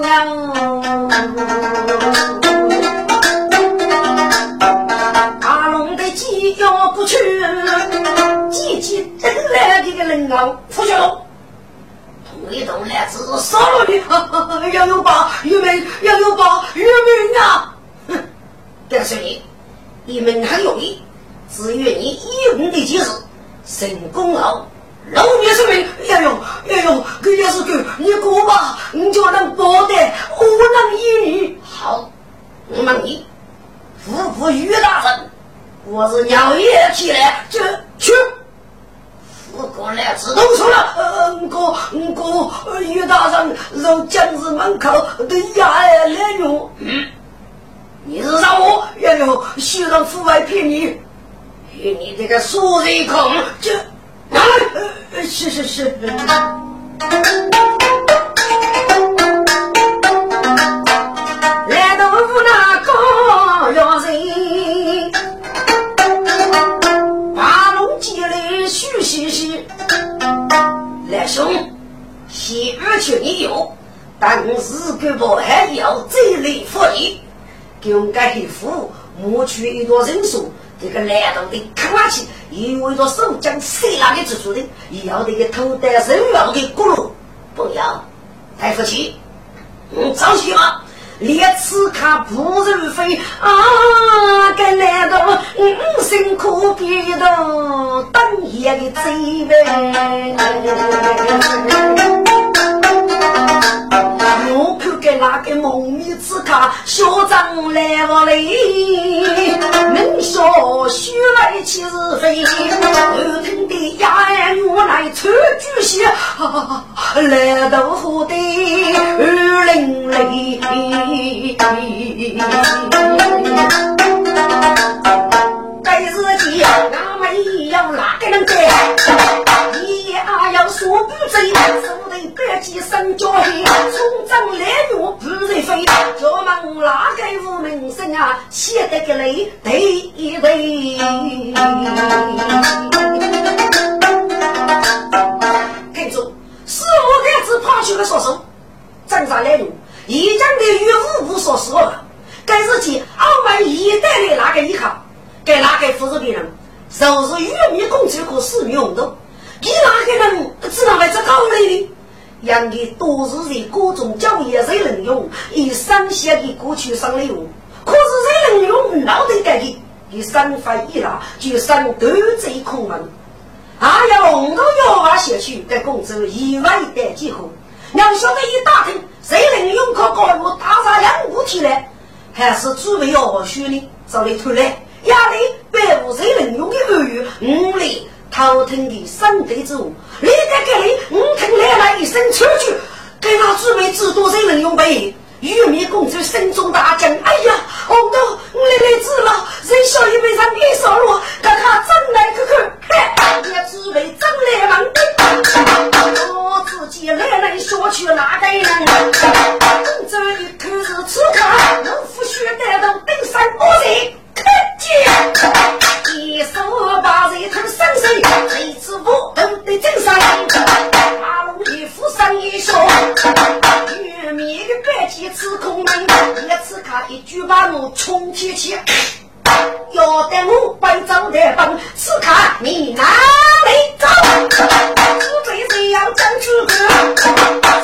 人。龙的鸡叫不去，鸡鸡真来的个人啊，出去了。同一来自杀了你，杨永宝，玉梅，杨永宝，玉梅啊！哼，告诉你，你们很容易，只要你一红的及时，成功了。老爷是命，哎呦，哎呦，这要是狗，你哥吧，你就能保得，我能依你。好，我问你，夫妇于大人，我是鸟爷起来，就去。富哥来自动手了，嗯哥，嗯哥，于大人在将士门口等衙役来用。嗯，你是让我，哎呦，徐让父外骗你，你这个苏一孔，就。是是是。来到了湖高要人来兄先请你但我四哥还要这里发言给我们家的父母取一个人数这个男人的卡拉奇意味着手将谁拿给指出的也要这个头戴人份的骨噜不要太夫气嗯着急吗连吃卡不认飞啊该男的嗯辛苦别的当爷的责备我看给那个蒙面刺客嚣张来我嘞，能说虚伪岂是非？头疼的牙我来出主蟹，来到虎的二零零，该是的，俺一样哪个能干？一呀要说不准。几声叫喊，冲阵烈怒不人飞，叫问哪个无名声啊？写得个雷对一对。听住，四五个字跑去了说手，正上来路，一将的与五无所说了。该日记澳门一代的那个依靠，给哪个扶持别人？就是玉米公主和四米红豆，你哪个人知道来这高来的？养的都是在各种教育谁能用，以山下的过去上来用。可是谁能用脑袋改的？你生发一拉，就三斗贼空门。还有红豆药啊，写去在广州意外的几户。要晓得一打听，谁能用可高入大杀两五天呢？还是准备要学呢？找你出来。压力百无谁能用的耳语，五里头疼的三德之物，你在这里，五听来了一声出去，给他准备知多谁能用呗？玉面公主心中大惊，哎呀，红豆，我来来知了，人小一辈上别少了，看看真来看看，嘿，也准备真来忙的，我自己来来说去哪个人？公主一看是此刻，我夫婿带到登山过人。看见一手把人头伸伸，一次不都得正上。马龙一副生一笑，玉面的白天吃空门，一次看一句把我冲天去。要得我背走的本，此看你哪里走？只为这样争取个，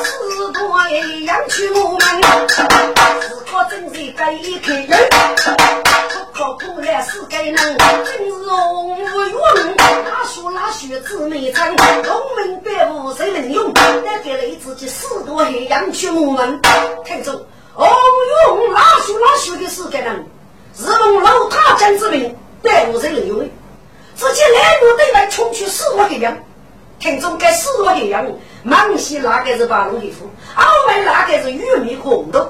四多一样去我们，自可真是该开人。靠过来是该人，真是红无用。哪说哪学子没成，农民百户谁能用？那给了自己四多黑羊去我们。听着，红用哪说哪学的是该人，是用老太监之名，百户谁能用的？直接来路对来冲去四多黑羊。听着，该四多黑羊，满西那个是八龙的夫，澳门那个是玉米红豆。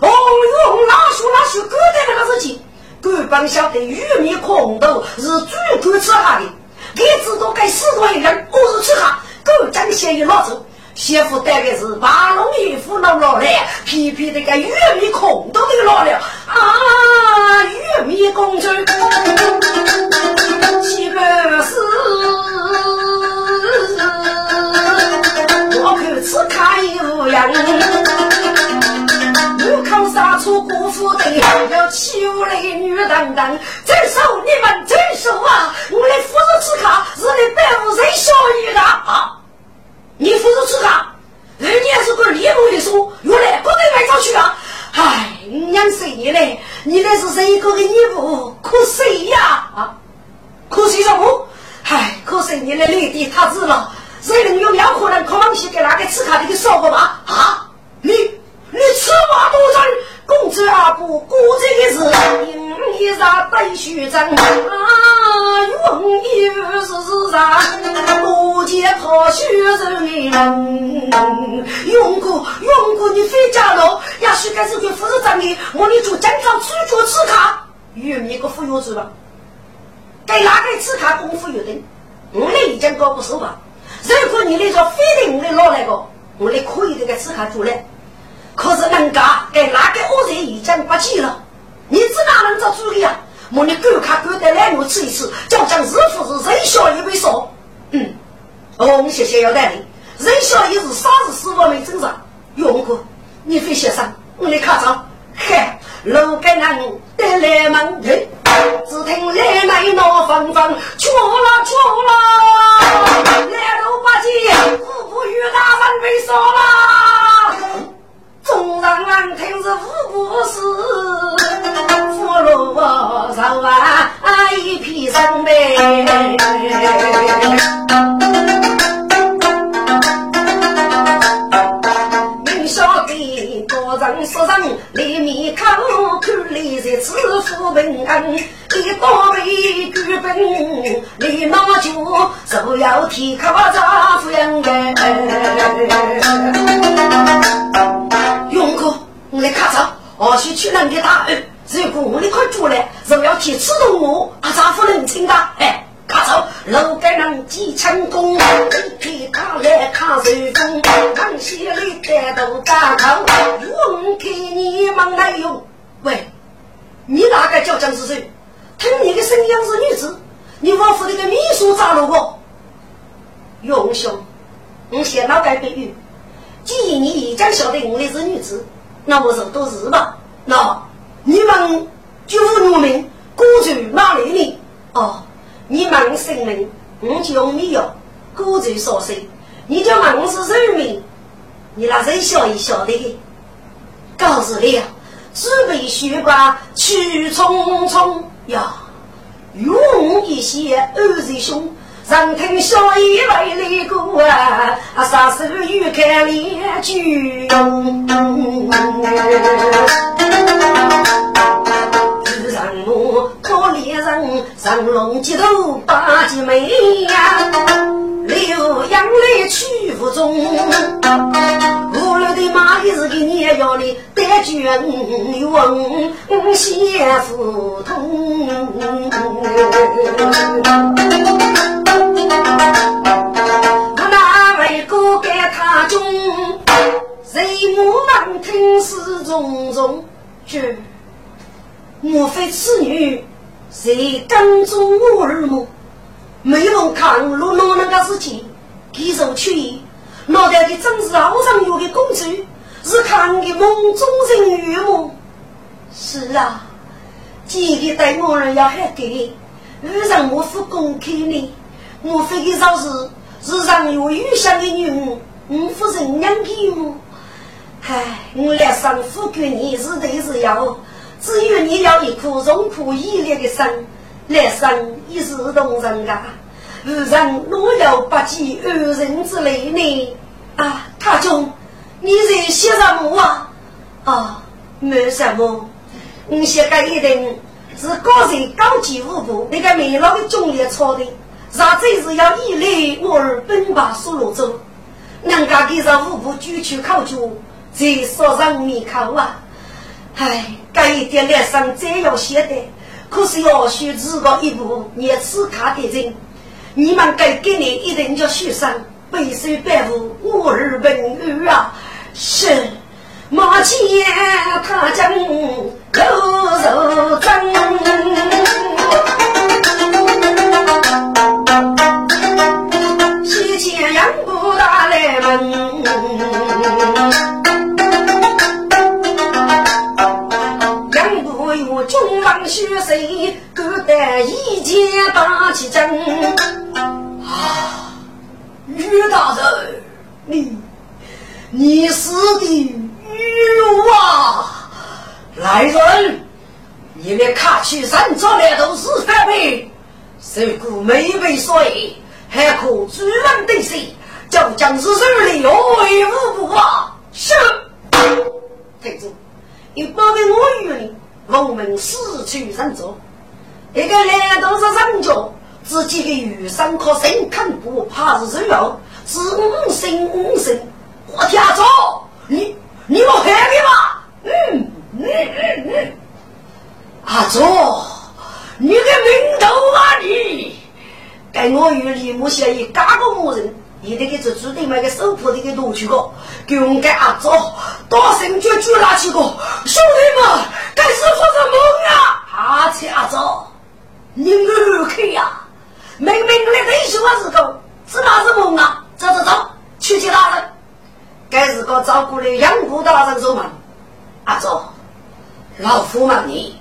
红用哪说哪学，各在那个事情。官方晓得玉米红豆是最敢吃哈的，你知道该四多一人，我是吃哈，狗将先一老走，媳妇带的是八龙一虎老老来，皮皮的个玉米红豆的老了。啊，玉米公主，岂不是我看此看有样。出姑父的，要欺负那女等等，镇守你们镇守啊！我的夫人此卡是你百无人小意的啊！你夫人此卡，人家是个厉害的说，原来不能来找去啊！唉，娘谁嘞？你那是谁个的义务？可谁呀？啊？可谁什么？唉，可谁你的内地他知了？谁能有两可能可往西给那个此卡的给烧过吗？啊？你？你此话不真，公子阿不过这个事，因一啥对虚真啊？用一是是啥？不见破虚人的人，用过用过你非家喽？也许该是给夫人长的，我你做经常出脚吃卡，有你个富有子吧？给哪个吃卡功夫有的？我们已经搞不熟吧？如果你那个非得我来拿来个，我来可以这个吃卡做来。可是人家给哪个恶人已经不记了？你只哪能做主意啊？我你狗看狗得来我吃一次，就将日复是人小一位说，嗯，哦，谢谢要带领，人小一是啥子死活没正常，用过，你非先生，我来看着，嗨，路给人得来门人，只听来来闹纷纷，错了错了，来路八戒，五不与大人被杀了。众人听是五不是，俘虏我上万一批人呗。明晓得多人说人里面口，看来在此富平安，一刀为举本，你那就就要替可丈夫养用过，我来看着，我去去人家大恩。如果我的快住了，是要替吃动物，啊，丈夫能听的，哎，看走，楼盖人几成功，一匹他来看随风，往西里带头大头，我给你们来用。喂，你哪个叫江是谁？听你的声音是女子，你王府那个秘书咋了我？永兄，我先脑改比喻，既然你已经晓得我的是女子，那么就都是吧。那你们就农民孤住哪里呢？哦，你问姓名，我就用你哟。孤住所生，你就问我是人民，你那人笑一笑的。告诉你啊，只为血光去匆匆呀，用一些二弟兄。人听小姨来了个啊，啥时候又开了句？遇上我可怜人，上龙脊头八姐妹呀，留养来去无踪。无论的马也是给你要的，带卷问先不通。我那位哥给他中，谁莫忙听事重重？这莫非此女谁跟踪我儿么？没问看路哪能个事情，提手去意，脑袋的正是好上有的公主，是看的梦中人鱼么？是啊，今天对我儿要还给，遇上我夫公开呢。莫非的说是是上有余香的女儿，我夫人娘给我。唉，我来生富贵你是得是要，只有你要一颗荣枯毅烈的心，来生一视同仁啊！无人若有不计二人之类呢？啊，他中你在写什么啊？啊，没什么，我写个一定是高人高级五部那个美老的中年操的。啥子是要依赖我儿奔把苏罗州，人家给上五部举去考究，才说人民考啊！唉，这一点来生再要写的，可是要学自个一部念此卡的人，你们该给你一定叫学生背书背负我儿文语啊！是，马前他将口肉争。血色，各得一剑打起针。啊，于大人，你你死的冤啊！来人，你们卡去山找来都是反背，谁顾没被水？还可主人对谁？叫将士手里有为无不啊！是，太子，你包给我与你，我们死去人走。一个来都是人脚，自己的余生可深看不怕是谁要？是五生五生，我天走，你你我害你吗？嗯嗯嗯嗯，阿祖，你个名头啊你！该我与李木协议，加个某人，你得给这注定买个手铺的给夺去个，给我们给阿走，大声绝句拿起个，兄弟们，该是做什么啊？阿切阿走，你二开呀！明明来退休的时候，是哪是梦啊？走走走，去接大人。该是个照顾的养护大人做嘛？阿走，老夫问你，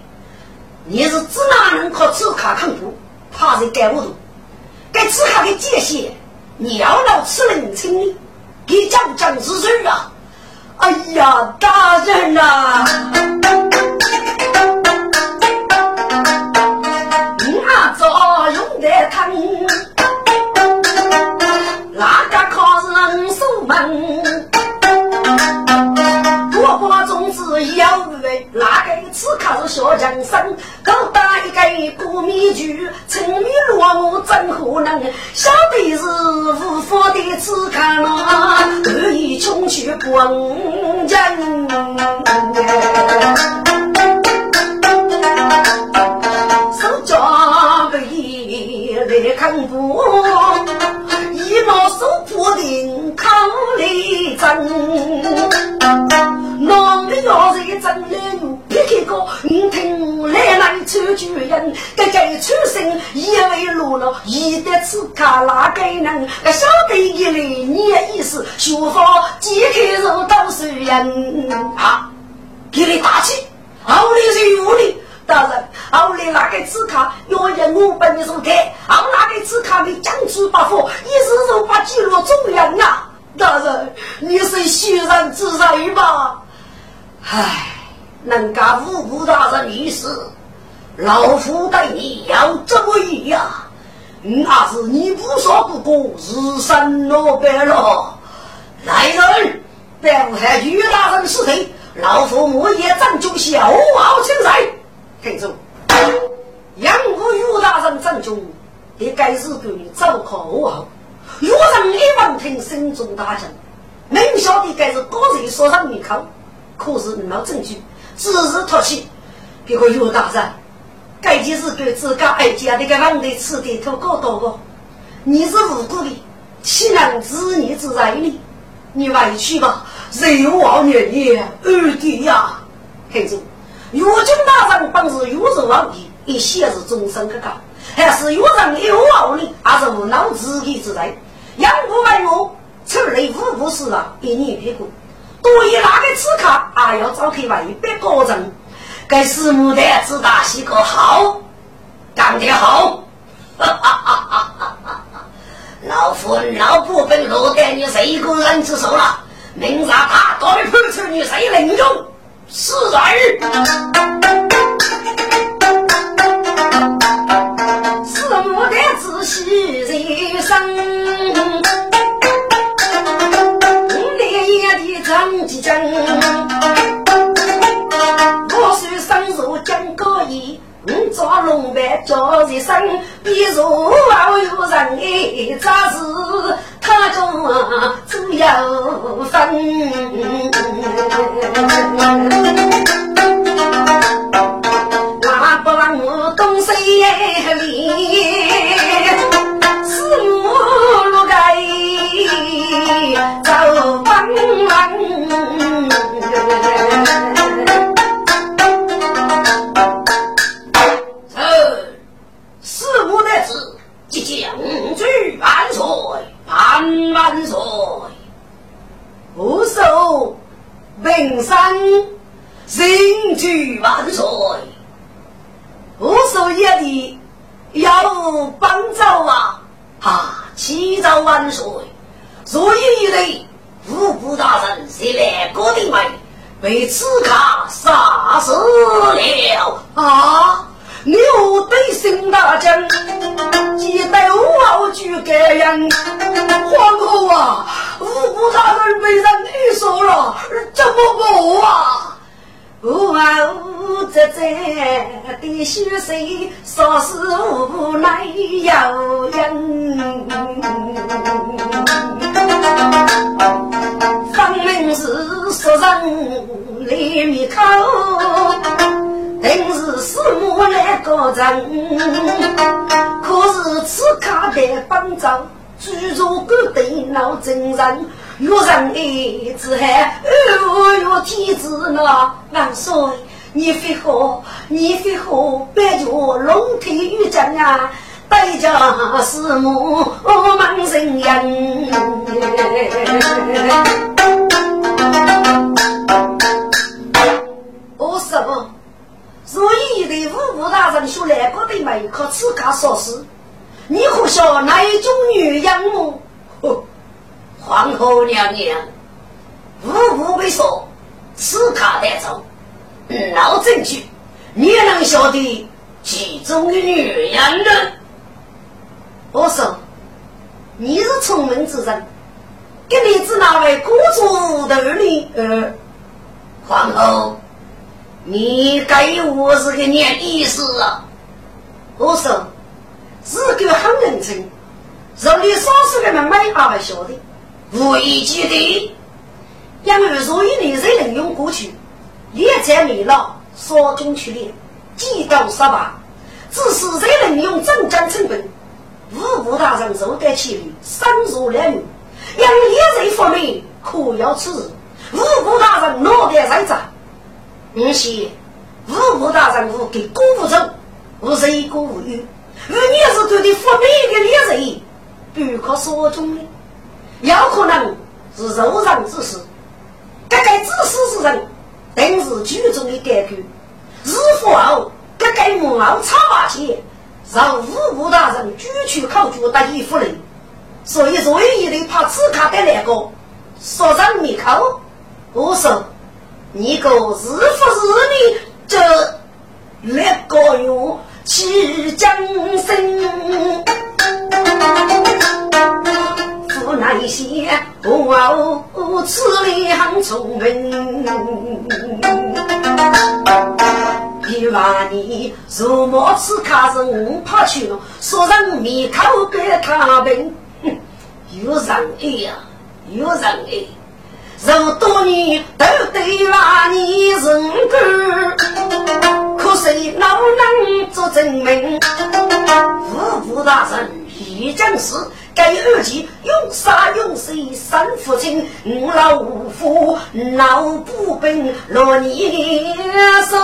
你是指哪能靠此卡看图，怕是盖不住？该此刻的界限，你要老此人称的，给讲讲是谁啊？哎呀，大人呐！你阿早用得疼，哪个可是人守门？哪个刺客是小强生？高大一个孤面具，沉迷落幕怎可能。小弟是无法的刺客呐，可以穷去滚人。手抓个一来看不，一毛手不定靠里争。一张脸，别开口，你听来人出去人，这叫出生一位落了，一得此卡拉给人，我晓得一来你的意思，说好几开始当事人啊，给你打气，奥利是有理。大人，俺来拿个纸卡，要人我把你送开。俺拿个纸卡，你将出八方，一时手把记录中人啊！大人，你是欣然自在吧？唉，能干五谷大人意思，老夫对你要这么一样，那是你不说不过，日生落败了。来人，表害于大人是谁？老夫我也正中小傲轻在。听住，杨武于大人正中，也该是给你走可好？岳人一闻听，心中大惊，明晓得该是高人说上一口，可是没证据，只是托起。别个岳大人，该件事对自家爱家那个王的吃的头搞到不？你是无辜的，岂能知你之在呢？你回去吧，日王年年二弟呀，听住。岳军大人本是岳州王爷，一向是终身可靠，还是岳人有傲力，还是无能自己之人？杨不为我，出来五步死了，一年别过。多一那个刺客，还要召开外边高人。该师母的子大西个好，干得好！老夫老不本落在你谁一个人之手了，明日他到底判处你谁领用？是人，是我的仔细人生，我虽身如金戈衣，五爪龙白叫一声，比如好有人哎，这是他中只有分。那不让我东西里，走帮忙。四目的子即将。举万岁，万万岁！无寿平生。人举万岁，我所言的要帮助啊！啊，祈祷万岁！所以一类五谷大人是来过的位，被刺客杀死了啊！牛对新大将，记得我去感人。皇后啊，五谷大人被人遇杀了，怎么办啊？无啊无在在的血水，说是无奈有人。分明是杀人来灭口，定是师母来告状。可是此刻的帮助，居住个电脑真人。岳人哎，只喊二月天子呢，万岁！你非好，你非好，别叫龙体玉将啊，代家师母忙人人。我说，所以的五谷大人说来过的没可此刻说事，你可晓哪一种女人么？皇后娘娘，无不被说，此卡带走，闹证据，你能晓得其中的女人呢？我说，你是聪明之人，给你指哪位公主的呢？呃，皇后，你给我是个念意思啊？我说，是个很认真，让你少数人们买还不晓得。无意记得，因为所以你才能用过去，列在你了，说中去列，几刀十八，只是才能用增加成本。五部大人受得起率，三入两女，让列人发明可要此日。五部大人脑袋在长，而且五部大人无给辜负走，我是一个无语，而你是对的福美的猎人，不可说中的，有可能是肉上之事。这个自私之人，定是剧中的改革。日后，这个木偶插马前，让五谷大人举去考据得一夫人，所以最一的怕此卡的那个说上密口。我说，你个日复日的这那个哟，起将生。那些我此两聪明，一万年如莫此卡人怕去了，说人面口给他们，有人爱呀，有人爱，如多年都对万年人干，可谁老能做证明？五谷大人一讲事。该二级用杀用死三父亲，五老五父老不笨，罗年寿。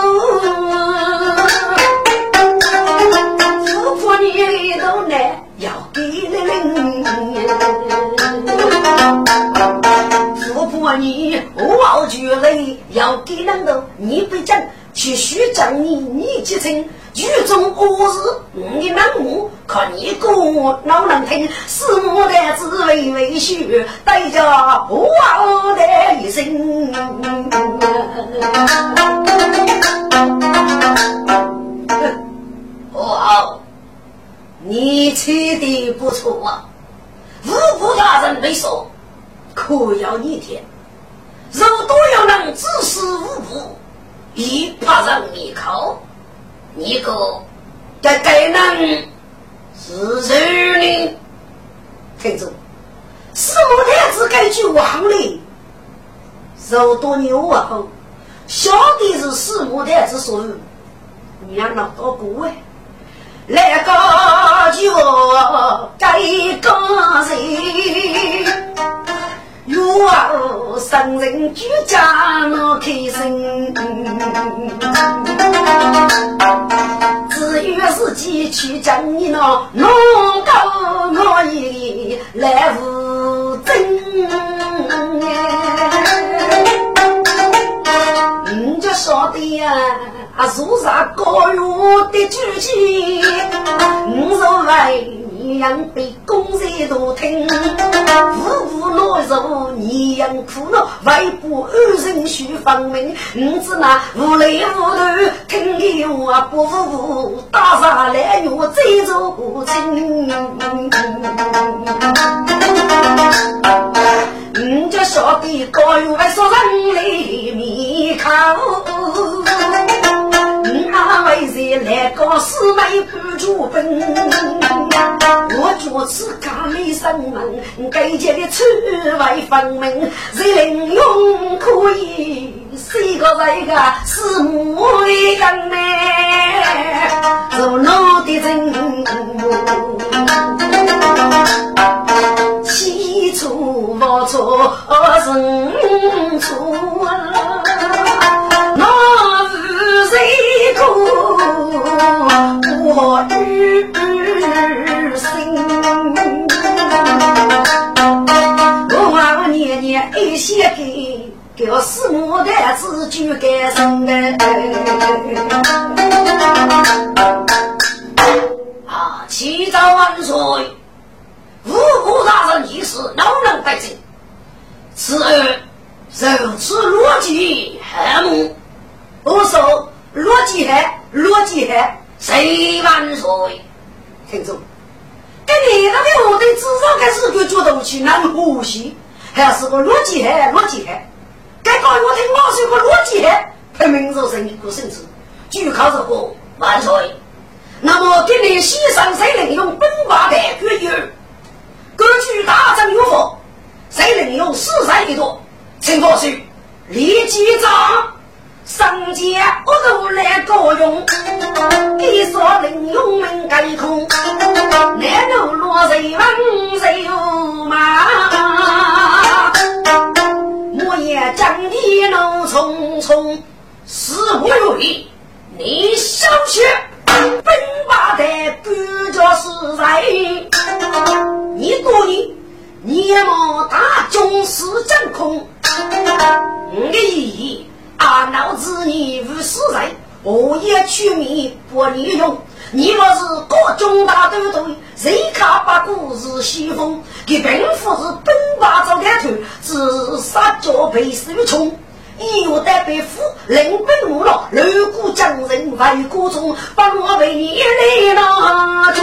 富婆你都来要给领，富婆你我举泪要给人的，你不讲，去虚讲你你几成。剧中恶事，你难目，看你哥老能听，四母的滋味未许，带着我的一生。哦，你吹的不错啊！五谷大人没说，可要你听，如多要能指使五谷，一怕让你考。你个该该人是谁呢？听着，四母太子该句忘了，肉多牛啊！后，小弟是四母太子所有，娘老多不为，来个就该个人。若生人居家莫开心，只有自己去将你那弄到我里来无真。你就晓得呀，做啥高远的剧情，我说来。你样被公人都听，无无落入你样苦恼，外部二人须分明。你知那无泪无头，听你话不服，打上来我追逐情。你就晓得高原说人来面口。来个四妹不出本？我觉此家里生门，该家的出外分明。谁能用可以？谁个这个是母人呢？做奴的人，起初不错，人错那是谁？我日心，我年年一些给，给我四母的子就该生的。啊，启奏万岁！五谷大人一事，老能得知。此儿如此逻辑黑幕，我说逻辑黑，逻辑黑。谁万岁？听众，跟你那个我对至少该是个觉得起难呼吸，还是个逻辑海，逻辑海。该搞我听我是个逻辑海，排名肉身一个甚至就靠这个万岁。那么给你西上谁能用本法代决议？根据大政有法，谁能用四三一多？请法师立即章。上街我都来高用，一说林永门盖空，南路落谁问谁有马？我也将你路匆匆，死不如意，你小心。本把的不叫是谁？你多年年貌大军师掌控，我的意义啊，脑子你无是谁？我也取名不利用。你若是各中大都对，谁看八股是西风？给兵夫是本把走开头，自杀脚被手冲。一月代被俘，领兵无了，六股将人为国中，把我为你来拿住。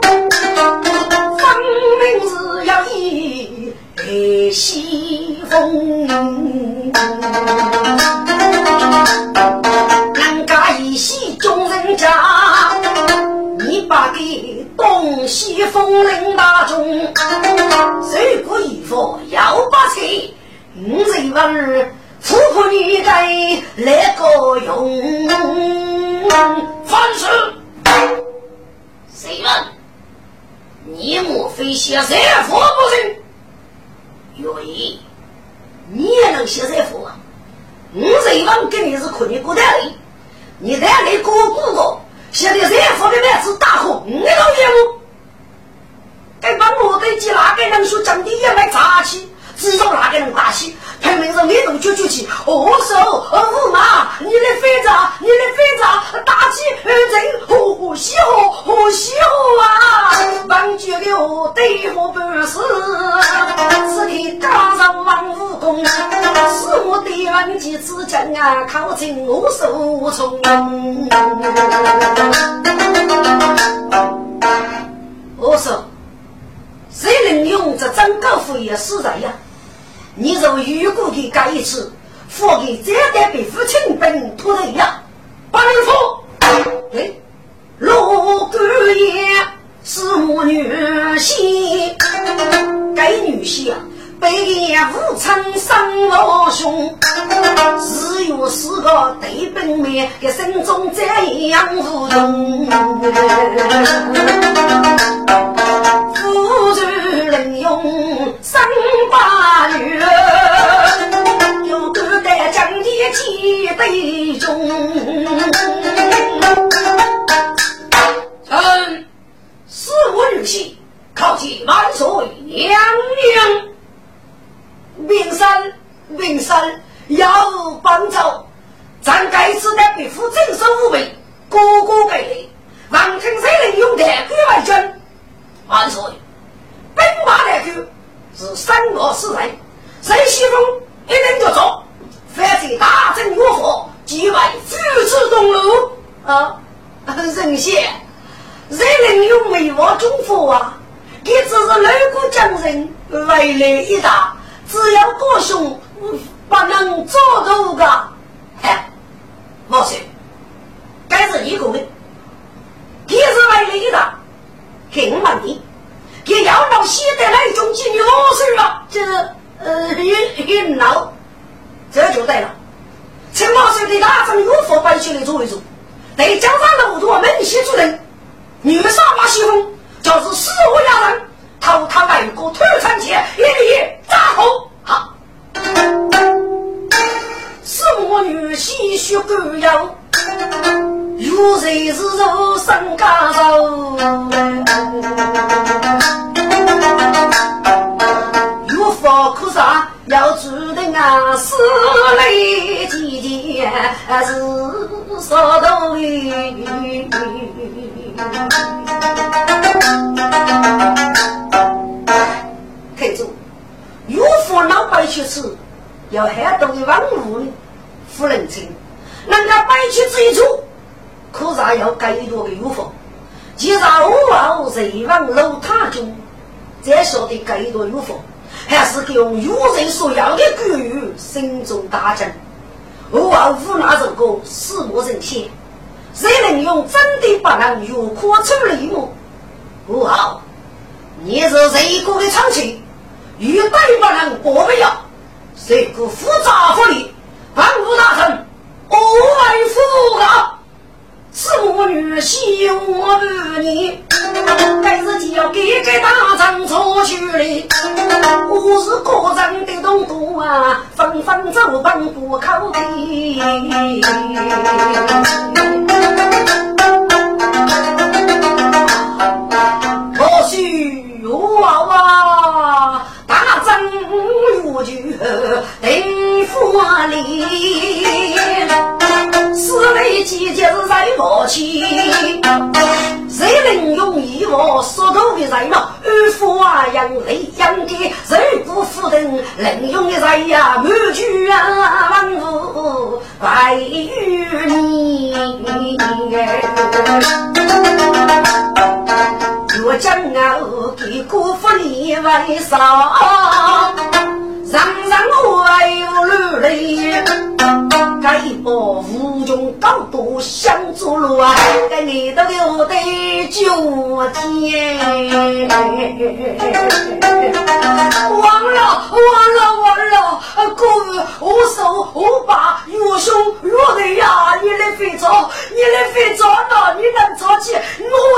分明是要以西风。人家一席中人家，你把的东西风铃大中，谁可以服要把谁，五十万儿富婆女该来个用，凡事谁问？你莫非想谁佛不成？愿意。你也能写财富啊？五十万给你是可你过得来，你在你过不过？现在财富的面子大户，你都业务，该把我的几哪个人说讲的也没扎起，只有哪个能大气，拼命让你动就举起，哦手哦马，你的飞着，你的飞着，大气人呼吸呼呼吸呼啊！王觉的我对我不死，是你加上王武功，是我的王继之将啊，靠近我手无从。我说，谁能用这张高富也是人呀？你若如果给改一次，付给这代被父亲本土的呀，不能付。哎，罗姑爷。是母女婿，该女婿啊，被爹父亲生了兄，只有四个对本妹，给心中这样无动。娘娘，名山名山要帮走，咱该次的别府镇守无备，哥哥给力，王听谁能用代军为军？万岁，兵马代军是三国四人，谁西风一人就走，反正大阵如火，即为举子东路啊，人贤。谁能用梅花中佛啊？你只是六个将人，威力一大，只要哥兄不能做到个，哎，莫说，该是一个人，你是威力一大，更问题，你要到现在那种妓女老实了，就是呃，一一闹，这就对了。陈老师的大将有佛摆起来做一做，对江山路途门西主人。女杀马西风，就是死我亚人，偷他外国土产钱，一律扎头。好，死我女婿血狗腰，有谁是肉身家肉？有法可杀，要注定啊，死来几件是啥道理？太祖，岳父老白去吃，要喊东王屋呢，夫人亲，人家白去这一处，可啥要改多个岳父？既然我后人王楼塔中，再晓得改多岳父，还是用岳人所要的古语，心中大震。我后夫那首歌，死无人听。谁能用真的把人越阔出礼物？不好，你是谁国的长情？欲对把人过不了，谁个复杂福利？万物大臣，我为父啊！是我女婿，我儿女，该就要给给大丈夫去哩。我是个人的同姑啊，纷纷走奔不靠边。我是娃娃，大丈夫就得富里。四位姐姐是在磨起，谁能用一我所头的人嘛？二夫啊，养雷养给人不负等，能用的人呀，满句啊，万物百余年。我将我给辜负你为啥？人人为有路泪，该把无穷高度想做路啊！该你都留得九天。完了完了完了！哥，我手我把岳兄落的呀！你来非着，你来非着呢？你能着起我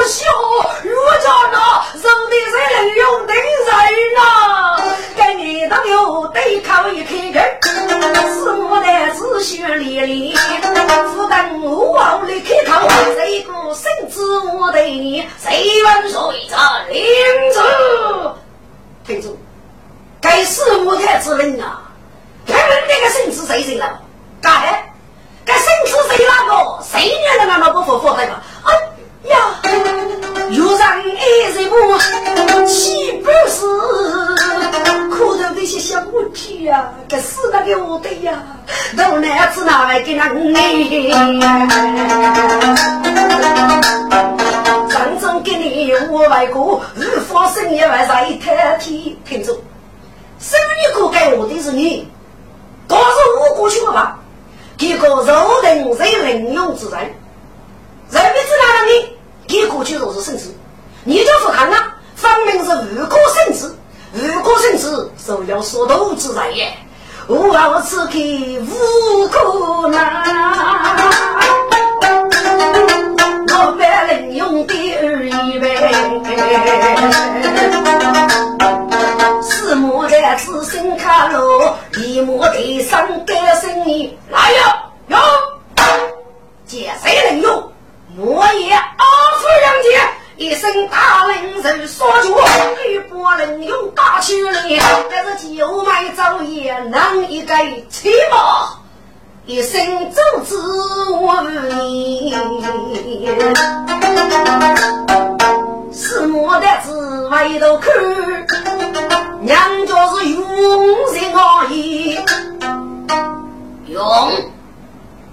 用，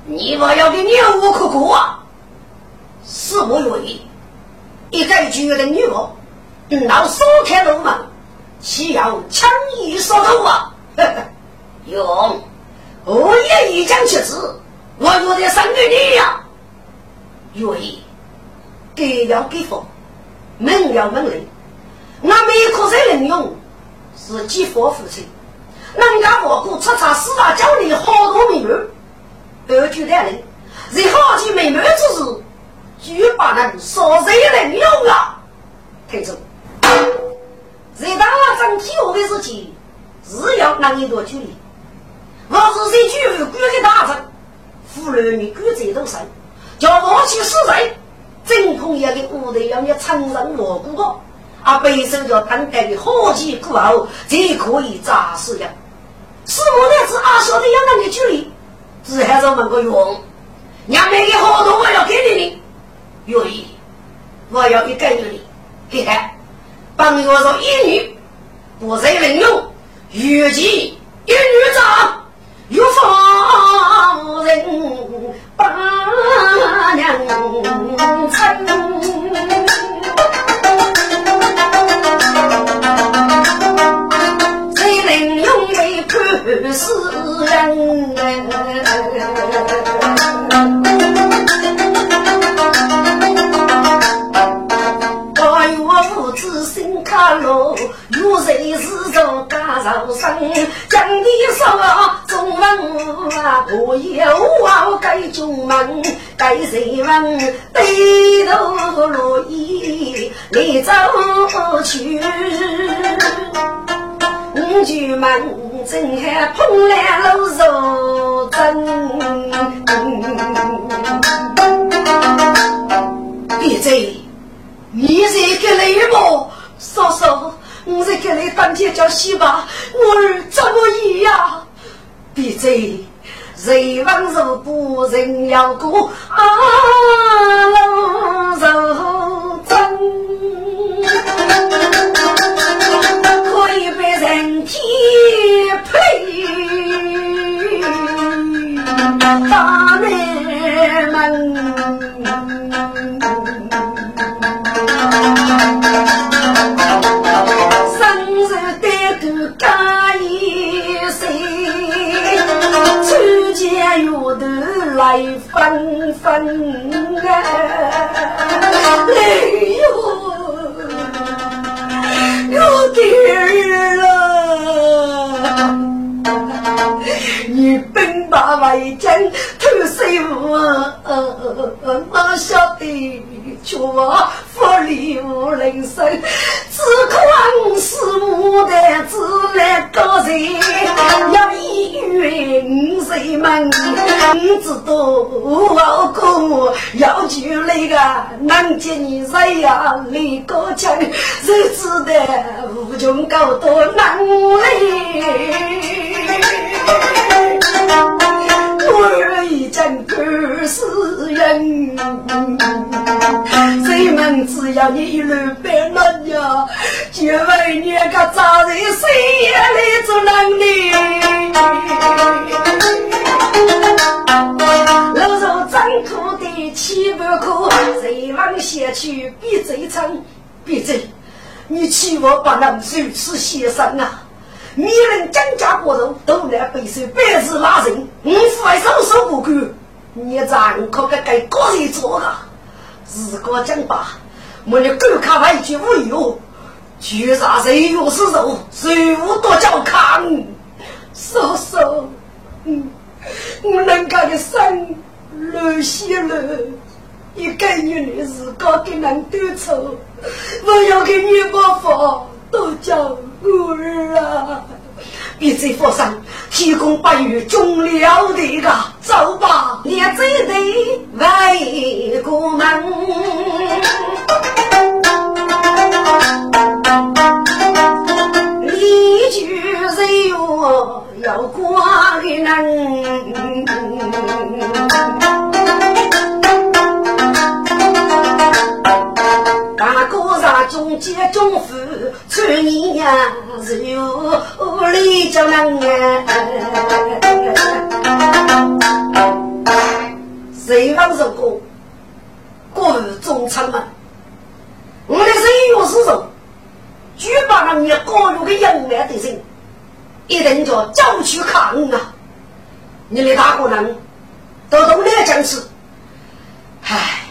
你我要给你无可过啊，是我愿意。一个绝的女儿，到锁开楼门，需要轻易说头啊！用，我也一将其子，我有点生给你呀。愿意，给要给佛，门要门令。那每颗人能用，是几佛父亲。人家我姑出差四大教里好多美女，二舅带人，在好几美女之时。就把人说谁能用啊？听着，谁当了整体我的事情，是要拿一多距离。我是谁举无辜的大臣，妇女你举这都神，叫我去死人，真空也给屋里要你承认我过的，啊，背受叫等待的好几过后，才可以扎死呀。是我那是阿晓得要那个距离，只还是问个用，娘们的好多我要给你。的。愿意，我要一个女的，嘿嘿，帮我做一女，不再能用，预计一女长，有方人把娘称，为判死人？路有谁是做家受生？讲的说中文啊，我有我该中门，该谁问？低头落衣来走去，五句门正还碰来路肉真。别嘴，你是个雷魔。嫂嫂，我在给你当街叫戏吧，我儿怎么一样？闭嘴！谁王如不人要过啊？老如人天配大人们。月头来纷纷啊，哎呦，有点儿。你兵马未将，偷师傅，我晓得，却福利无人生，只可是牡丹自来高人，要一云谁们？你知道我哥要求那个南京人呀，李高强，谁知道无穷高多难为。我已经不是人，谁们只要你一路白了呀，就为你个扎人谁也来做能力。老肉张苦的七百苦，谁往下去比最长？闭嘴！你欺我不能如此先生啊！你人张家国人都来背受百日拉人，我父还手手不干，你咱可该给个人做个。如果讲吧，我你狗看外句无用，居然谁又是肉，谁无多叫看？嫂嫂，嗯，我能干的生流血了，一个女的自个给人多愁，我要给你把饭都叫。儿啊！别再佛山提供白玉中了的个，走吧，你这队外国门，一句人哟要挂的人。大哥上中间中府，穿你呀是有里叫人哎。谁方说过，过中仓嘛？我的人有是说，举把人家高入个英烈的人，一定叫叫去看啊！你的大哥人都懂得讲是，唉，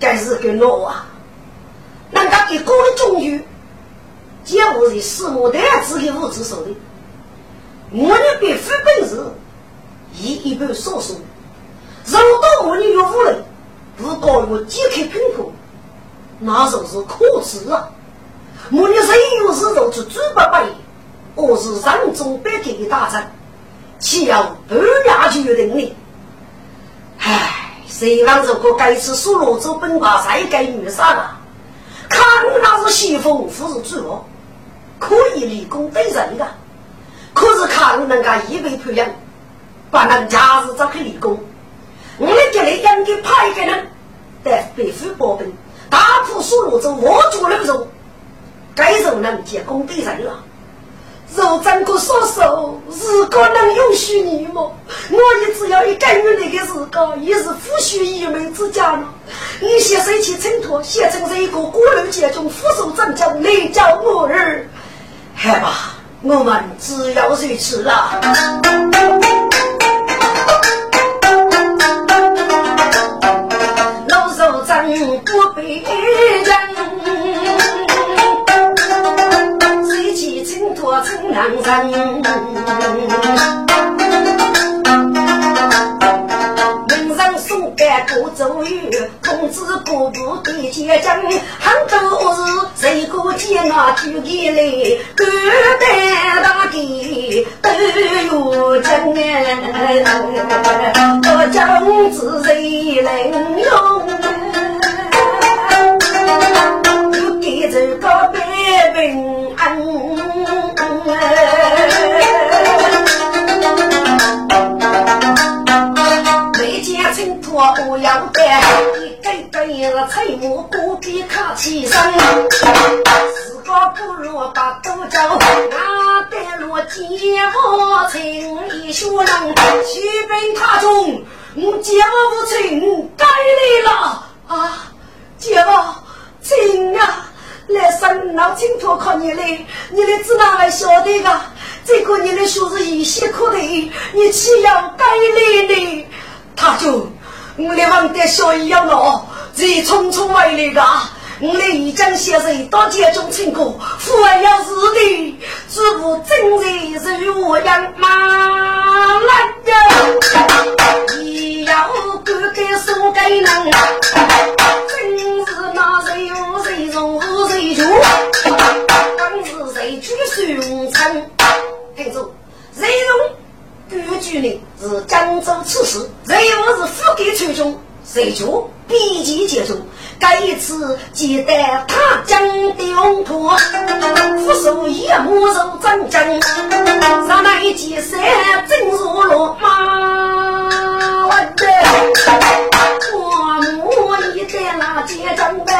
该是个我啊！人家一个的终于，皆我是四目代子的物质手里，我呢别非本事，一一般少数。如果我呢有无人，不高于揭开贫苦，那就是可耻啊！我呢人有是肉是猪八百，我是人中百给的大臣，岂有半两就定呢？唉，谁让这个该次输罗州本把谁给女杀了？看那是先锋，不是主哦，可以立功对人的。可是看人家一味培养，把人家是找去立功。我们这里应该派一个人带北府保兵，打破苏罗州我主人肉，该人能结功对人了。若真个说手，如果能允许你么？我也只要一干预那个日高，也是夫婿一门之家了。你写谁去衬托，写成是一个孤陋贱中俯首长将，来叫我儿。好吧，我们只要如此了。老手长不被我称南山，门上送干过周瑜，通知各部对接将，杭州是谁个接那举起来，各带大地都有将哎，我将子谁能用？就给这个百平母不必客气声，自个不如把都走，那得落姐夫情义学人，去奔他中，我姐夫无情该来了啊，姐夫亲啊！来生老请托靠你嘞，你的子哪来晓得个？这个你的书是一些可的，你岂要该来呢？他就我来忘得小一样了，是匆匆来来的。我来一江先生到家中请过，父爱要是的，只不真人是如样马来的，也要哥哥送给人，真是那谁有谁中谁就，当是谁去寻称？听住，谁用规矩呢？是江州刺史，谁又是富给村中，谁就比肩接中。这一次接待他将的龙图，扶手一木肉真真，上那一件衫真如落马文的，我母一在那街中呗。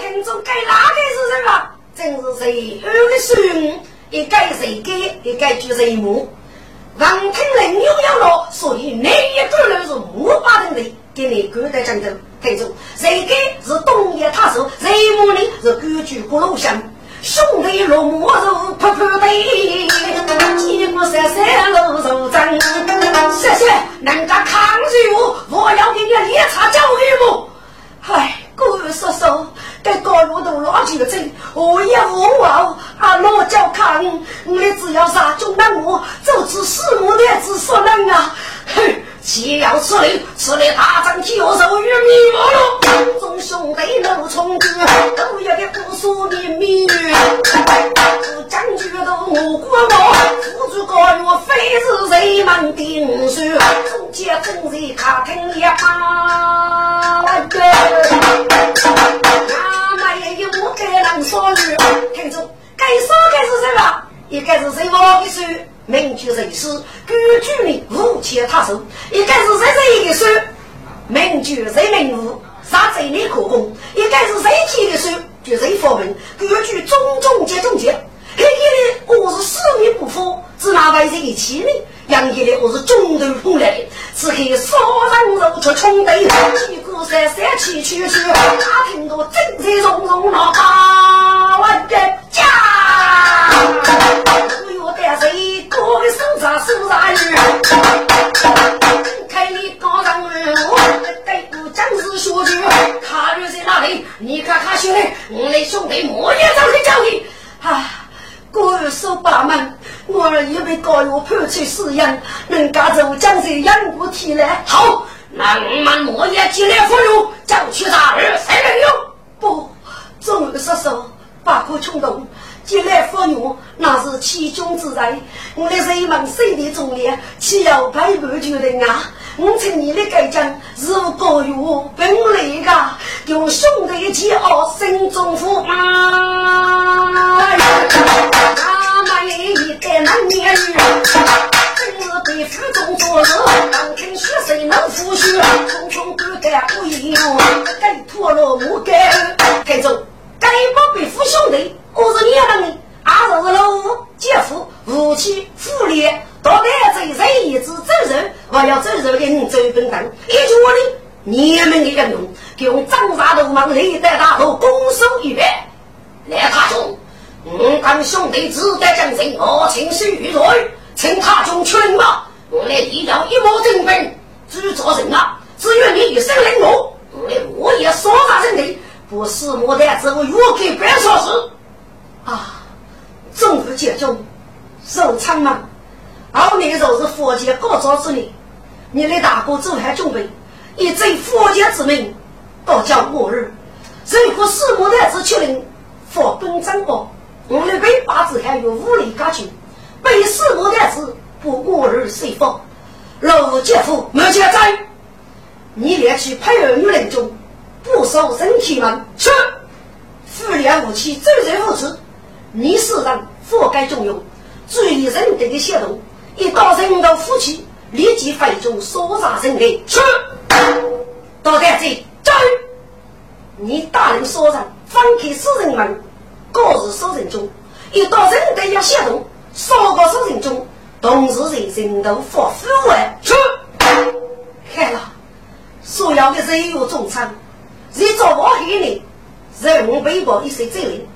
听众该哪个是什么？真是谁二孙，一该谁给，一该就谁母。王听人又要落，所以那一个人是五八人的，给你古代讲的听住。谁个是东野他手，谁母呢是规矩不露相，兄弟落马肉扑扑的，吉木山山路肉真。谢谢人家抗拒我，我要给你列茶教育我。唉，各位叔叔。在高路都老酒醉，我也无望。啊，老叫看，你只要杀中那我，就此死母的子说人啊！哼，既要吃力，吃力大张体我受于迷茫了。众兄弟怒冲哥，都要给姑苏的命。将军都我过我，辅助高月非是谁们定数？中间正在卡听一把，一个是谁王的书，名句人诗，规矩里无钱他手；一个是谁谁的书，名句人名物，啥贼里可攻；一个是谁提的书，就谁发明，规矩种种结种结。黑夜里我是死命不服，只拿外人一气呢。杨爷的我是中头碰来的，此刻杀人肉出冲队，几个三三七去去，打听到正在融融那八万的家，不要带谁各位手上手上女，看你高上路，对不将士学句，卡路在哪里？你看看兄弟，我的兄弟莫也早去教你啊！各位叔伯们，我儿已被高月判处死刑，人家就将这养过提来。好，那我们莫也进来俘虏，将去杀二三人用。不，众位叔叔，不可冲动，进来俘虏那是其中之罪。我的人们谁的忠烈，岂有背叛军人啊？我请你的改将，如果有本领的，用兄弟一起傲，心中富满。他们一代男年女，真是对府中做事，当听血谁能服血？匆匆不干不义，该脱了我该。听住，该不被夫兄弟，我是你们，俺是老五姐夫，夫妻夫烈。到底这人一直走人，我要走人的人走本等。一句话呢，你们的人用，用张大头忙历代大头拱手一拜。来，他兄，我跟兄弟只得将阵，我请示玉瑞，请他兄劝吧。我来一要一模正本，只做人啊，只愿你一生领我，我我也说啥人的，不是莫得只我越给别说事啊。众不解中，受苍茫。后年就是佛界高招之年，你的大哥走还准备，以这佛界之名，到叫末日。如果四母太子确定佛本真王，我的尾巴子还有武力加军，被四母太子不末日随佛。老姐夫没钱在，你连去配儿女人中，不受人体门去，富良武器周人无耻，你是人佛该重用，注意人德的行动。一到人到夫妻，立即飞中所杀人的去。到底这走！你大人说 rằng 放开私人门，各自收人中，一到人都要行动，少个收人中，同时在人头发腐坏。是，看了，所要的人有忠诚，你做我黑人，人背包一些责任，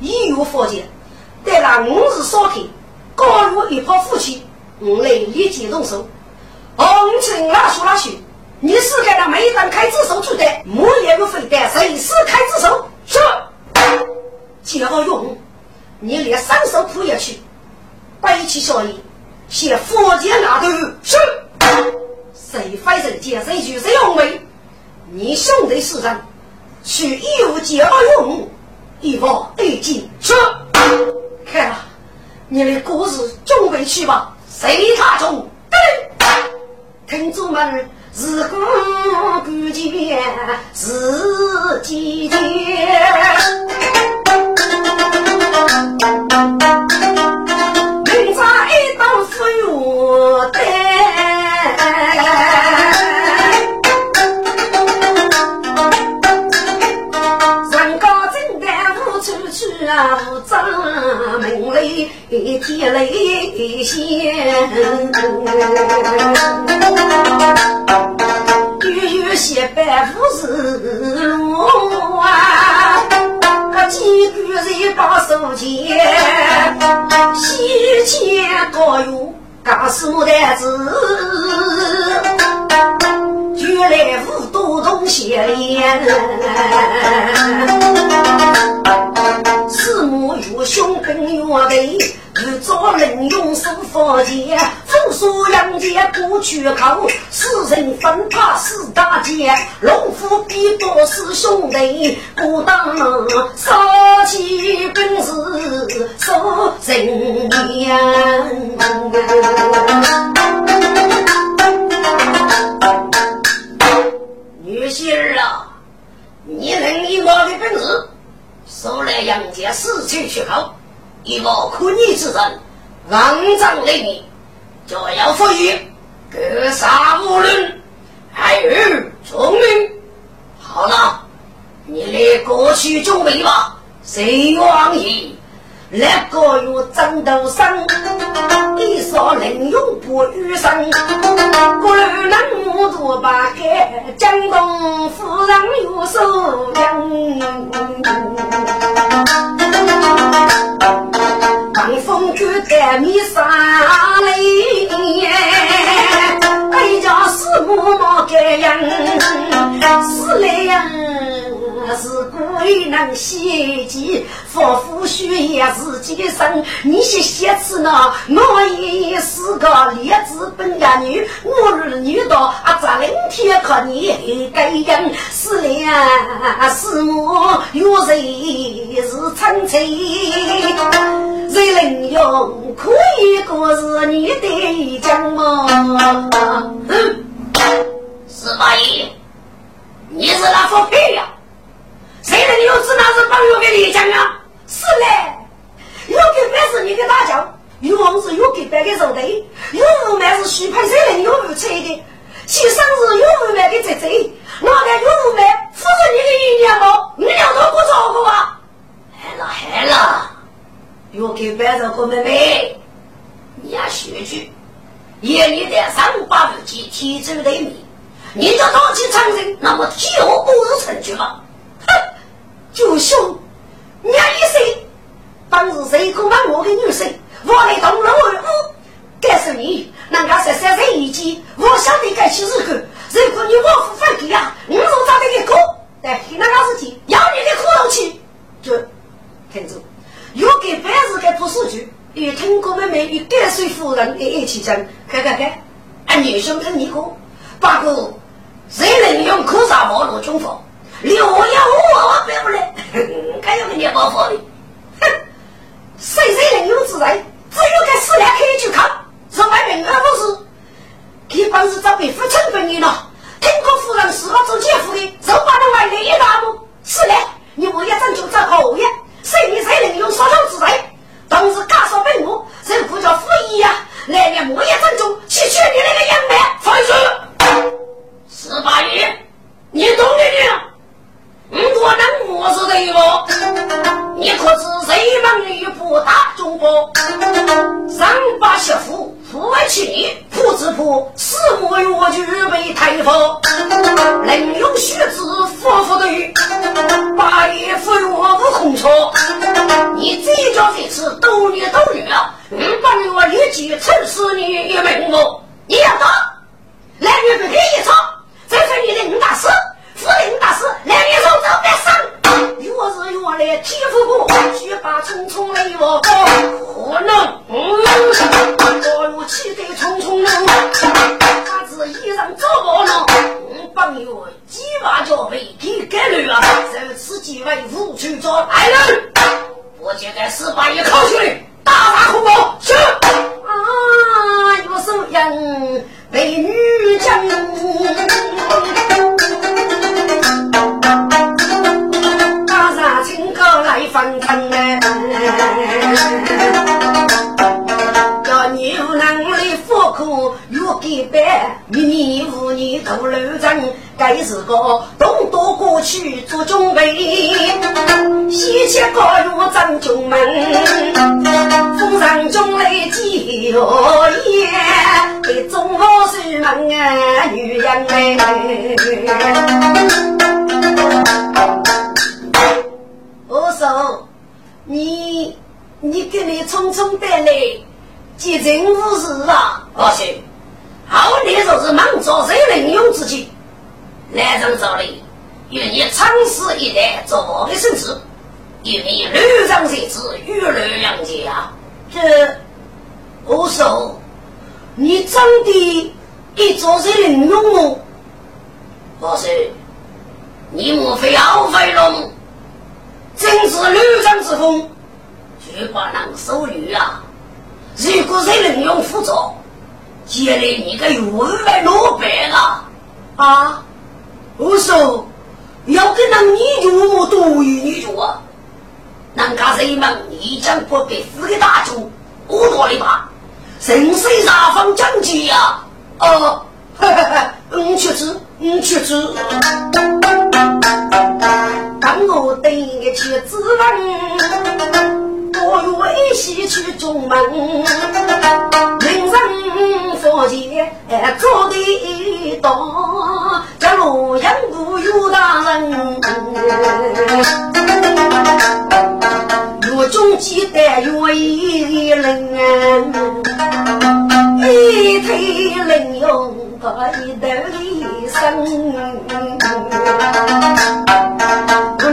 义有佛见。但那五日烧开，刚入一泡夫妻，我来立即动手。红尘拉书拉去。你是给他每当开支手出的，木也不分的，谁是开支手？是，接好用，你连三手铺下去，背起小衣，写佛剑拿头。是，谁非人见谁去谁用为？你兄弟四人去义务接好用，一包一斤。是，看吧，你的故事准备去吧。随他中？听主们。自古古剑自己剑，里天雷响。些百夫是路啊，个几个人把手牵，西前高有高书台子，原来五多同学连，四母有兄跟有妹。日早能用手放箭，风沙杨戬不去口，四人分怕四大劫，龙虎比多是兄弟，不当杀气本是受人言。女婿儿啊，你能以我的本事，收来杨戬死去去口。一个可逆之人，肮脏的你，就要赋予格杀无论，还有聪明。好了，你来过去准备吧。谁愿意？那个有战斗生，一说能用不遇上，不然能目睹八开，江东夫人有手当能袭击，仿佛血液自己生。你些写词呢？我也是个劣质本家女，我儿女到啊，这两天可你盖样，是来是母有谁是纯粹？谁能用可以过日你的讲吗？嗯，司马懿，你是那副屁呀？谁能有知那是朋友给你讲啊？是嘞，有给白是你的大将，有王是有给白的肉队，有五买是许派谁能有五吹的？其生是有五买的姐姐，哪个有五买扶着你的一年吗？你两头不照顾啊？害了害了！又给白肉和妹妹，你要学句，夜里的三五八五七体质的你，你就当起长人，那么就不是成就吗？哼，九兄，娘一岁，当日谁敢问我的女婿？我来同楼而舞，该是你，人家十三岁一记，我晓得该去日子。如果你我不反对呀，你说咋的个苦？但那个事情。要你的苦头去，就听住。又给白日给读书去，与听过妹妹与甘水夫人一起讲，看看看，俺女兄跟你过，不过谁能用苦沙毛路军法？六幺五我背不来，该有个你包袱的，哼！谁谁能有自在？只有给四两可以你你给你匆匆的来，急人无事啊？不是，好你就是忙着谁能用自己。来人这里，愿你长死一代做我的孙子，愿你屡上才子，玉律两家。这我说，你真的一做谁能用吗？不是，你莫非傲飞龙？正是吕长之风，绝不能收女啊！如果谁能用辅助，接来你个月万落败了啊！我说，要跟那女主我多于女主啊！人家人们一将不被四个大主，我多的吧？神水大方讲解呀！哦，哈哈哈！你去吃，你去吃。当我等去指问，我有喜去中门，人生佛前做的多。洛阳不有大人，若中记得若一人，一推人用他一头一生，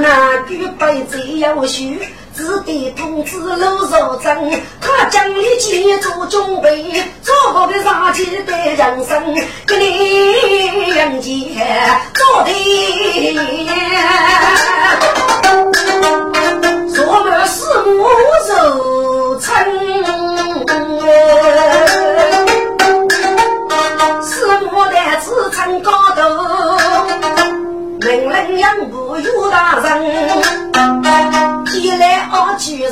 我那举杯子要许。子弟同志路受征，他将你记住准备，做好的杀气的人生，给你迎接做的，做了四目受称，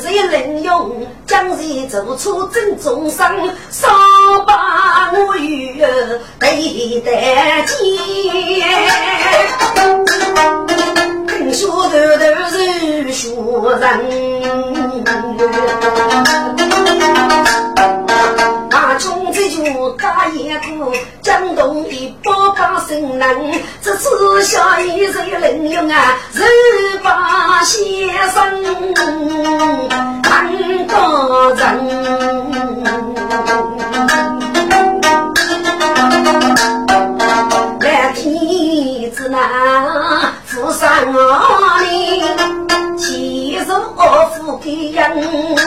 谁能用？将谁做出正中生？少把我与对得见，听说头头是学人。大雁过，江东的八百生人，这次下一人能用啊，十八先生看个人，来天子那富上里。我富给人，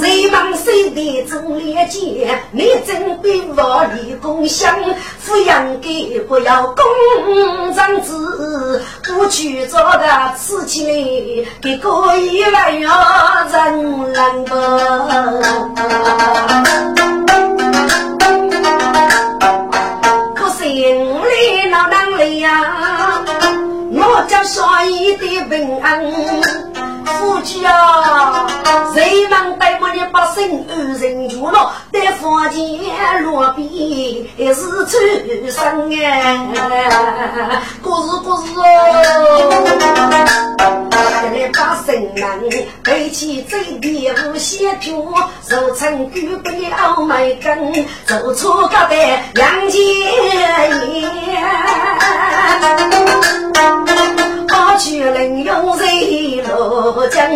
谁忙谁的中连接？你真比我立功香，抚养给不要公长子，不去做的事情给可以来要人难不？可心里闹难里呀，我叫少一点平安。夫妻啊，谁能带我的百姓安人住了？在房间落笔是出生哎，故事故事哦，来把神人背起嘴边无写脚，手撑举杯傲眉根，走出个的杨家爷。我去领用谁罗江，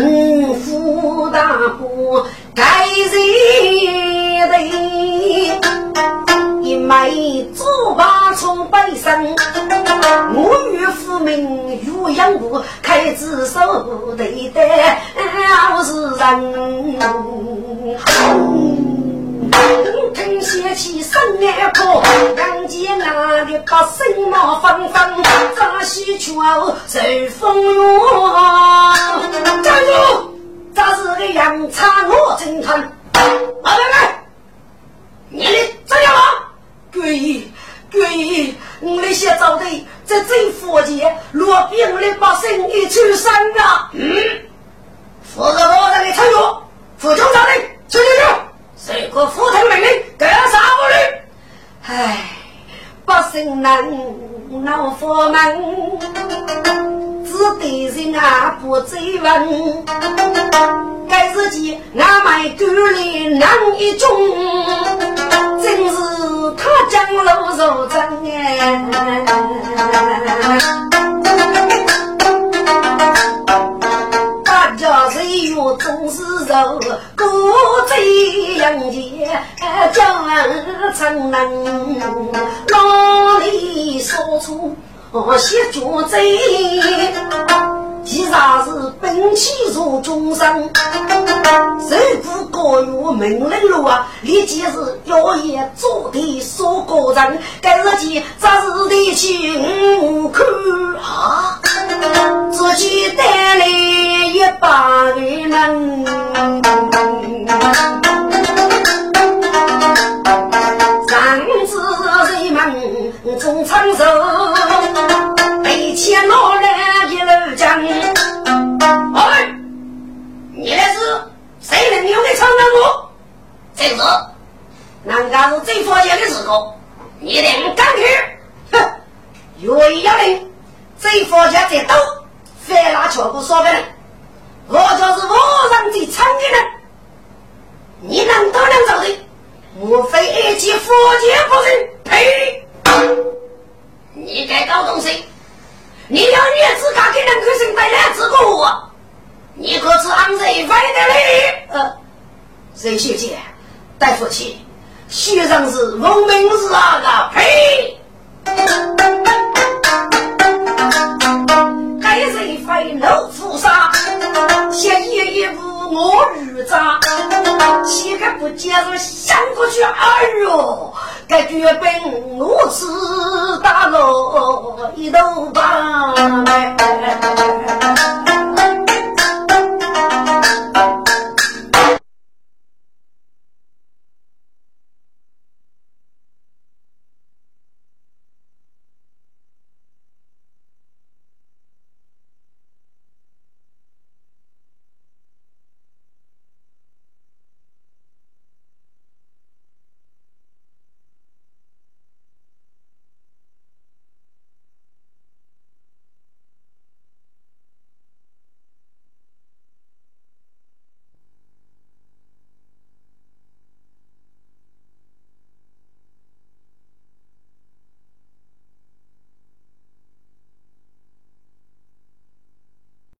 五府大户盖谁的？一枚珠宝从背上，我与父名如养父，开支手对的好是人。听写起声眼破，杨戬那里把声貌放放，扎西桥受风雨。站住！这是个杨叉我侦探，来来来，你的怎样了？贵意，贵意，我那些招的在这佛界，落兵的把生意出山了。嗯，负责我这里参与，副总长令，去去去。谁个副头命令，干啥不律？唉，百姓难恼佛门，只得人啊不追问。该日记俺买狗里难一种，真是他将路受真哎。我总是柔，孤醉人间江城人，哪里说出？写绝贼？其实是本气如众生，受苦高于命令路啊！立即是妖言做的说个人，该日记咋是的情看啊？自己带来一把人，